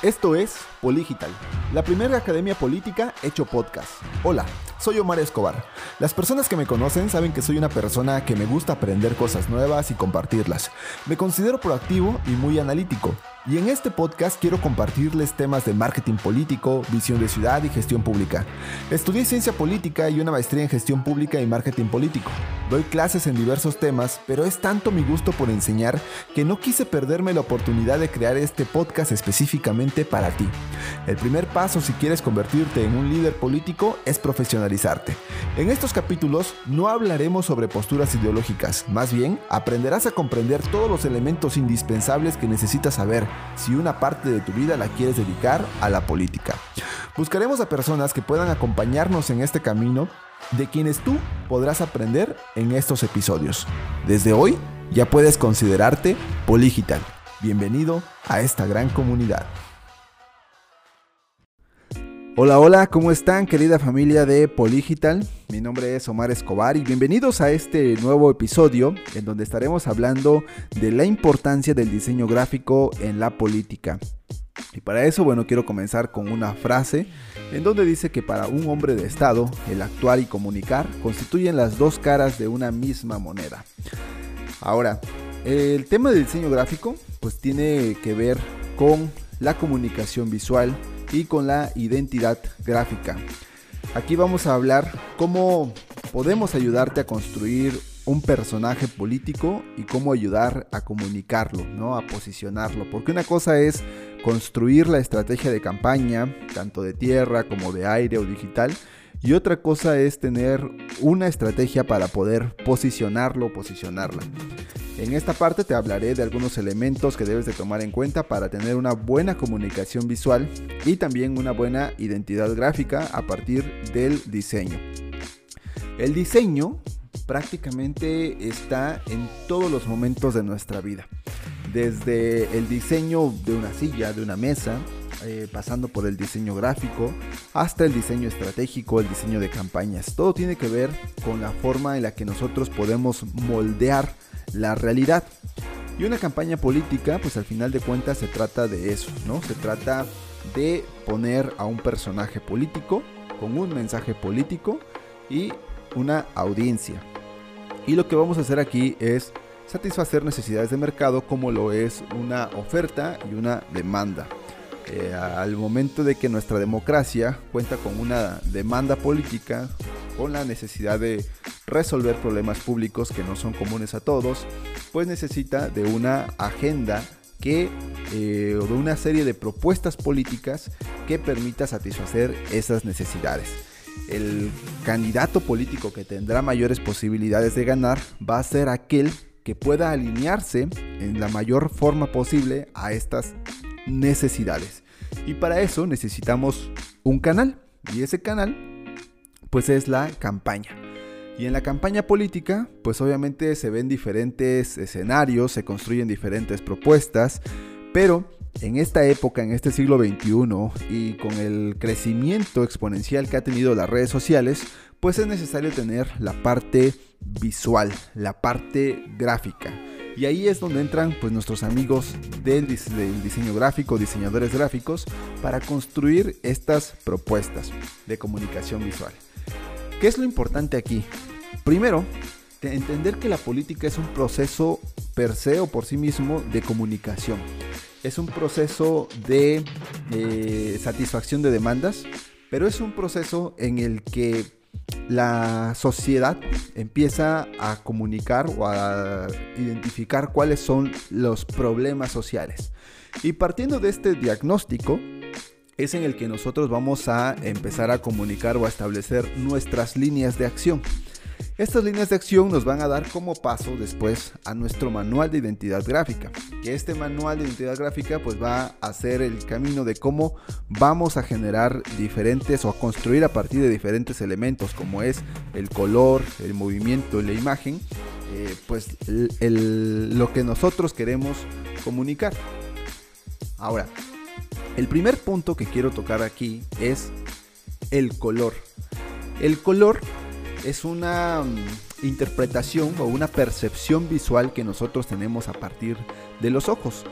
Esto es Poligital, la primera academia política hecho podcast. Hola, soy Omar Escobar. Las personas que me conocen saben que soy una persona que me gusta aprender cosas nuevas y compartirlas. Me considero proactivo y muy analítico. Y en este podcast quiero compartirles temas de marketing político, visión de ciudad y gestión pública. Estudié ciencia política y una maestría en gestión pública y marketing político. Doy clases en diversos temas, pero es tanto mi gusto por enseñar que no quise perderme la oportunidad de crear este podcast específicamente para ti. El primer paso si quieres convertirte en un líder político es profesionalizarte. En estos capítulos no hablaremos sobre posturas ideológicas, más bien aprenderás a comprender todos los elementos indispensables que necesitas saber si una parte de tu vida la quieres dedicar a la política. Buscaremos a personas que puedan acompañarnos en este camino de quienes tú podrás aprender en estos episodios. Desde hoy ya puedes considerarte Poligital. Bienvenido a esta gran comunidad. Hola, hola, ¿cómo están querida familia de Poligital? Mi nombre es Omar Escobar y bienvenidos a este nuevo episodio en donde estaremos hablando de la importancia del diseño gráfico en la política. Y para eso, bueno, quiero comenzar con una frase en donde dice que para un hombre de Estado, el actuar y comunicar constituyen las dos caras de una misma moneda. Ahora, el tema del diseño gráfico pues tiene que ver con la comunicación visual, y con la identidad gráfica. Aquí vamos a hablar cómo podemos ayudarte a construir un personaje político y cómo ayudar a comunicarlo, ¿no? A posicionarlo. Porque una cosa es construir la estrategia de campaña, tanto de tierra como de aire o digital, y otra cosa es tener una estrategia para poder posicionarlo o posicionarla. En esta parte te hablaré de algunos elementos que debes de tomar en cuenta para tener una buena comunicación visual y también una buena identidad gráfica a partir del diseño. El diseño prácticamente está en todos los momentos de nuestra vida. Desde el diseño de una silla, de una mesa, eh, pasando por el diseño gráfico, hasta el diseño estratégico, el diseño de campañas. Todo tiene que ver con la forma en la que nosotros podemos moldear la realidad. Y una campaña política, pues al final de cuentas se trata de eso, ¿no? Se trata de poner a un personaje político con un mensaje político y una audiencia. Y lo que vamos a hacer aquí es satisfacer necesidades de mercado como lo es una oferta y una demanda. Eh, al momento de que nuestra democracia cuenta con una demanda política, con la necesidad de resolver problemas públicos que no son comunes a todos, pues necesita de una agenda que eh, o de una serie de propuestas políticas que permita satisfacer esas necesidades. El candidato político que tendrá mayores posibilidades de ganar va a ser aquel que pueda alinearse en la mayor forma posible a estas necesidades. Y para eso necesitamos un canal. Y ese canal pues es la campaña. Y en la campaña política, pues obviamente se ven diferentes escenarios, se construyen diferentes propuestas, pero en esta época, en este siglo XXI, y con el crecimiento exponencial que ha tenido las redes sociales, pues es necesario tener la parte visual, la parte gráfica. Y ahí es donde entran pues nuestros amigos del, del, diseño gráfico, diseñadores gráficos, para construir estas propuestas de comunicación visual. ¿Qué es lo importante aquí? Primero, entender que la política es un proceso per se o por sí mismo de comunicación. Es un proceso de eh, satisfacción de demandas, pero es un proceso en el que la sociedad empieza a comunicar o a identificar cuáles son los problemas sociales. Y partiendo de este diagnóstico, es en el que nosotros vamos a empezar a comunicar o a establecer nuestras líneas de acción. Estas líneas de acción nos van a dar como paso después a nuestro manual de identidad gráfica, que este manual de identidad gráfica pues va a ser el camino de cómo vamos a generar diferentes o a construir a partir de diferentes elementos como es el color, el movimiento la imagen, eh, pues lo que nosotros queremos comunicar. Ahora, el primer punto que quiero tocar aquí es el color. El color es una mm, interpretación o una percepción visual que nosotros tenemos a partir de los ojos.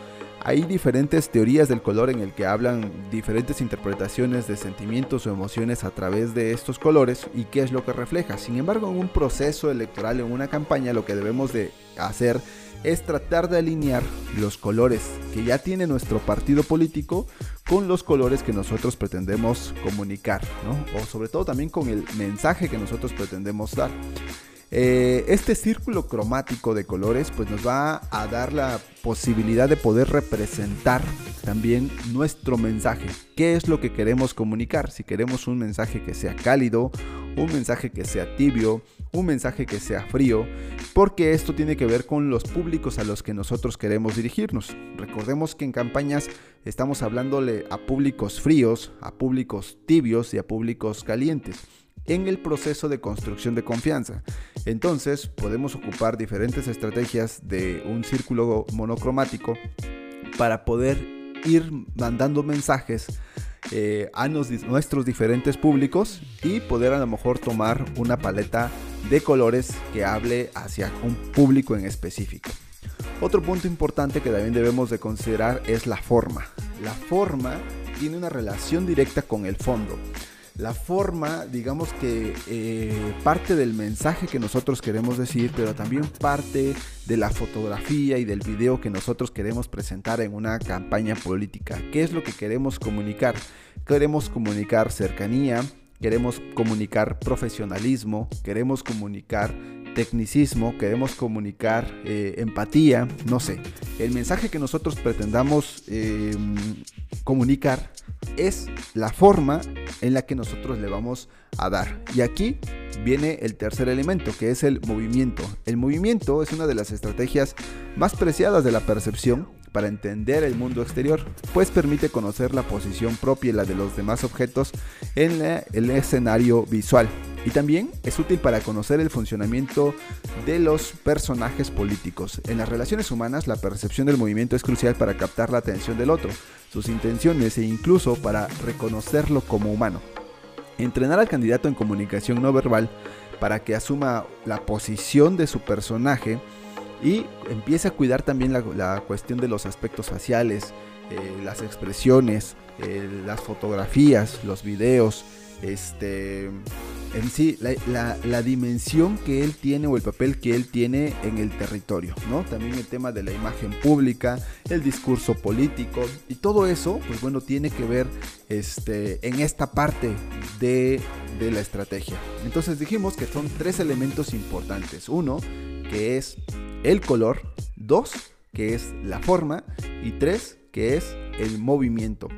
Hay diferentes teorías del color en el que hablan diferentes interpretaciones de sentimientos o emociones a través de estos colores y qué es lo que refleja. Sin embargo, en un proceso electoral, en una campaña, lo que debemos de hacer es tratar de alinear los colores que ya tiene nuestro partido político con los colores que nosotros pretendemos comunicar, o sobre todo también con el mensaje que nosotros pretendemos dar. Eh, este círculo cromático de colores pues nos va a dar la posibilidad de poder representar también nuestro mensaje. ¿Qué es lo que queremos comunicar? Si queremos un mensaje que sea cálido, un mensaje que sea tibio, un mensaje que sea frío, porque esto tiene que ver con los públicos a los que nosotros queremos dirigirnos. Recordemos que en campañas estamos hablándole a públicos fríos, a públicos tibios y a públicos calientes en el proceso de construcción de confianza. Entonces podemos ocupar diferentes estrategias de un círculo monocromático para poder ir mandando mensajes eh, a nuestros diferentes públicos y poder a lo mejor tomar una paleta de colores que hable hacia un público en específico. Otro punto importante que también debemos de considerar es la forma. La forma tiene una relación directa con el fondo la forma, digamos que eh, parte del mensaje que nosotros queremos decir, pero también parte de la fotografía y del video que nosotros queremos presentar en una campaña política. ¿Qué es lo que queremos comunicar? Queremos comunicar cercanía, queremos comunicar profesionalismo, queremos comunicar tecnicismo, queremos comunicar eh, empatía, no sé. El mensaje que nosotros pretendamos em, comunicar es la forma en la que nosotros le vamos a dar. Y aquí viene el tercer elemento, que es el movimiento. El movimiento es una de las estrategias más preciadas de la percepción para entender el mundo exterior, pues permite conocer la posición propia y la de los demás objetos en el escenario visual. Y también es útil para conocer el funcionamiento de los personajes políticos. En las relaciones humanas, la percepción del movimiento es crucial para captar la atención del otro, sus intenciones e incluso para reconocerlo como humano. Entrenar al candidato en comunicación no verbal para que asuma la posición de su personaje y empiece a cuidar también la, cuestión de los aspectos faciales, eh, las expresiones, eh, las fotografías, los videos, este, en sí, la, dimensión que él tiene o el papel que él tiene en el territorio, ¿no? También el tema de la imagen pública, el discurso político y todo eso, pues bueno, tiene que ver este, en esta parte de, de la estrategia. Entonces dijimos que son tres elementos importantes. Uno, que es el color, dos, que es la forma, y tres, que es el movimiento.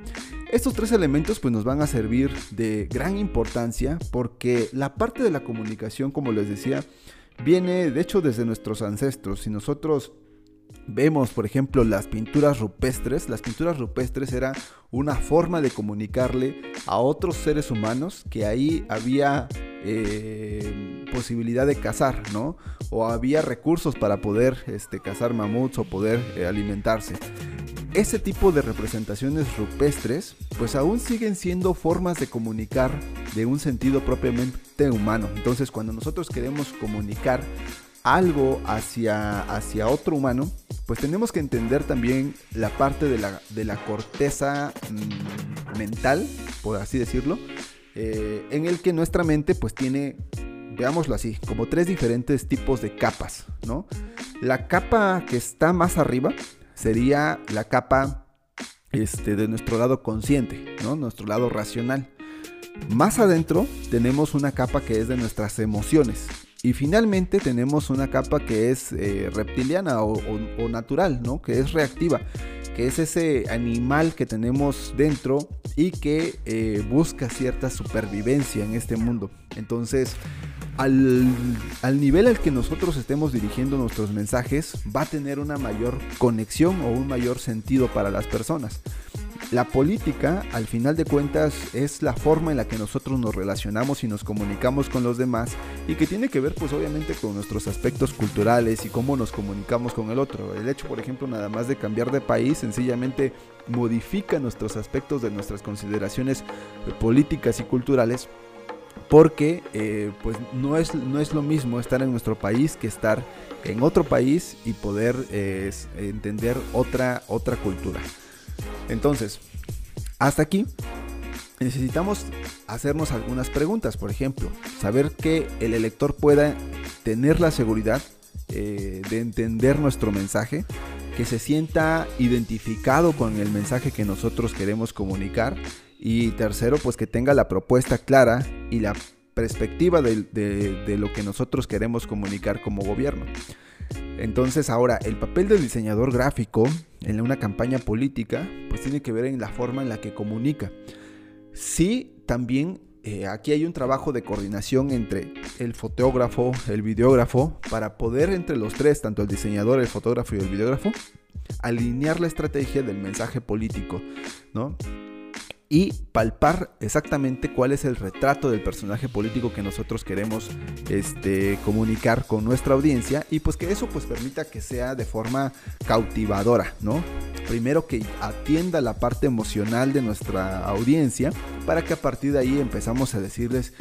Estos tres elementos pues nos van a servir de gran importancia porque la parte de la comunicación, como les decía, viene de hecho desde nuestros ancestros. Si nosotros vemos, por ejemplo, las pinturas rupestres, las pinturas rupestres era una forma de comunicarle a otros seres humanos que ahí había eh, posibilidad de cazar, ¿no? O había recursos para poder este, cazar mamuts o poder eh, alimentarse. Ese tipo de representaciones rupestres, pues aún siguen siendo formas de comunicar de un sentido propiamente humano. Entonces, cuando nosotros queremos comunicar algo hacia, hacia otro humano, pues tenemos que entender también la parte de la, de la corteza mm, mental, por así decirlo, eh, en el que nuestra mente pues tiene, veámoslo así, como tres diferentes tipos de capas, ¿no? La capa que está más arriba sería la capa este, de nuestro lado consciente, ¿no? Nuestro lado racional. Más adentro tenemos una capa que es de nuestras emociones. Y finalmente tenemos una capa que es eh, reptiliana o, natural, ¿no? Que es reactiva, que es ese animal que tenemos dentro y que eh, busca cierta supervivencia en este mundo. Entonces, al, al, nivel al que nosotros estemos dirigiendo nuestros mensajes, va a tener una mayor conexión o un mayor sentido para las personas. La política, al final de cuentas, es la forma en la que nosotros nos relacionamos y nos comunicamos con los demás y que tiene que ver pues obviamente con nuestros aspectos culturales y cómo nos comunicamos con el otro. El hecho, por ejemplo, nada más de cambiar de país sencillamente modifica nuestros aspectos de nuestras consideraciones políticas y culturales porque eh, pues no es, no es lo mismo estar en nuestro país que estar en otro país y poder eh, entender otra, otra cultura. Entonces, hasta aquí necesitamos hacernos algunas preguntas. Por ejemplo, saber que el elector pueda tener la seguridad eh, de entender nuestro mensaje, que se sienta identificado con el mensaje que nosotros queremos comunicar. Y tercero, pues que tenga la propuesta clara y la perspectiva de lo que nosotros queremos comunicar como gobierno. Entonces ahora, el papel del diseñador gráfico en una campaña política, pues tiene que ver en la forma en la que comunica. Sí, también eh, aquí hay un trabajo de coordinación entre el fotógrafo, el videógrafo, para poder entre los tres, tanto el diseñador, el fotógrafo y el videógrafo, alinear la estrategia del mensaje político, ¿no? Y palpar exactamente cuál es el retrato del personaje político que nosotros queremos este, comunicar con nuestra audiencia y pues que eso pues permita que sea de forma cautivadora, ¿no? Primero que atienda la parte emocional de nuestra audiencia para que a partir de ahí empezamos a decirles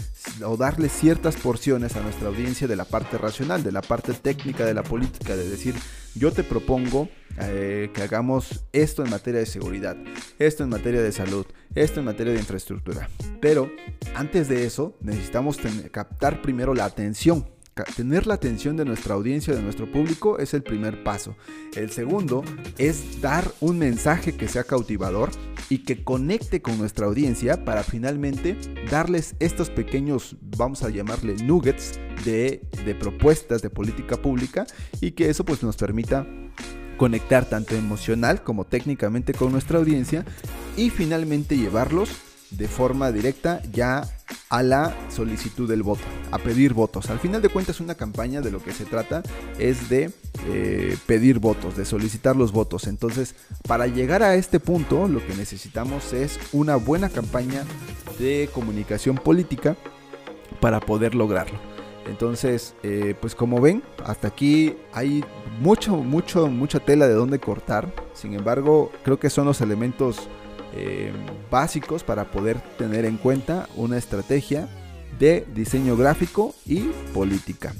o darles ciertas porciones a nuestra audiencia de la parte racional, de la parte técnica de la política, de decir yo te propongo eh, que hagamos esto en materia de seguridad, esto en materia de salud, esto en materia de infraestructura. Pero antes de eso necesitamos captar primero la atención. Tener la atención de nuestra audiencia, de nuestro público, es el primer paso. El segundo es dar un mensaje que sea cautivador y que conecte con nuestra audiencia para finalmente darles estos pequeños, vamos a llamarle nuggets de, de propuestas de política pública y que eso pues nos permita conectar tanto emocional como técnicamente con nuestra audiencia y finalmente llevarlos de forma directa ya a la solicitud del voto, a pedir votos. Al final de cuentas una campaña de lo que se trata es de eh, pedir votos, de solicitar los votos. Entonces, para llegar a este punto, lo que necesitamos es una buena campaña de comunicación política para poder lograrlo. Entonces, eh, pues como ven, hasta aquí hay mucho, mucho, mucha tela de dónde cortar. Sin embargo, creo que son los elementos eh, básicos para poder tener en cuenta una estrategia de diseño gráfico y política.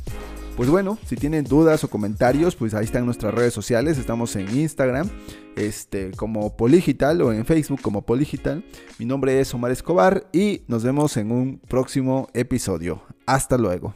Pues bueno, si tienen dudas o comentarios, pues ahí están nuestras redes sociales. Estamos en Instagram este, como Poligital o en Facebook como Poligital. Mi nombre es Omar Escobar y nos vemos en un próximo episodio. Hasta luego.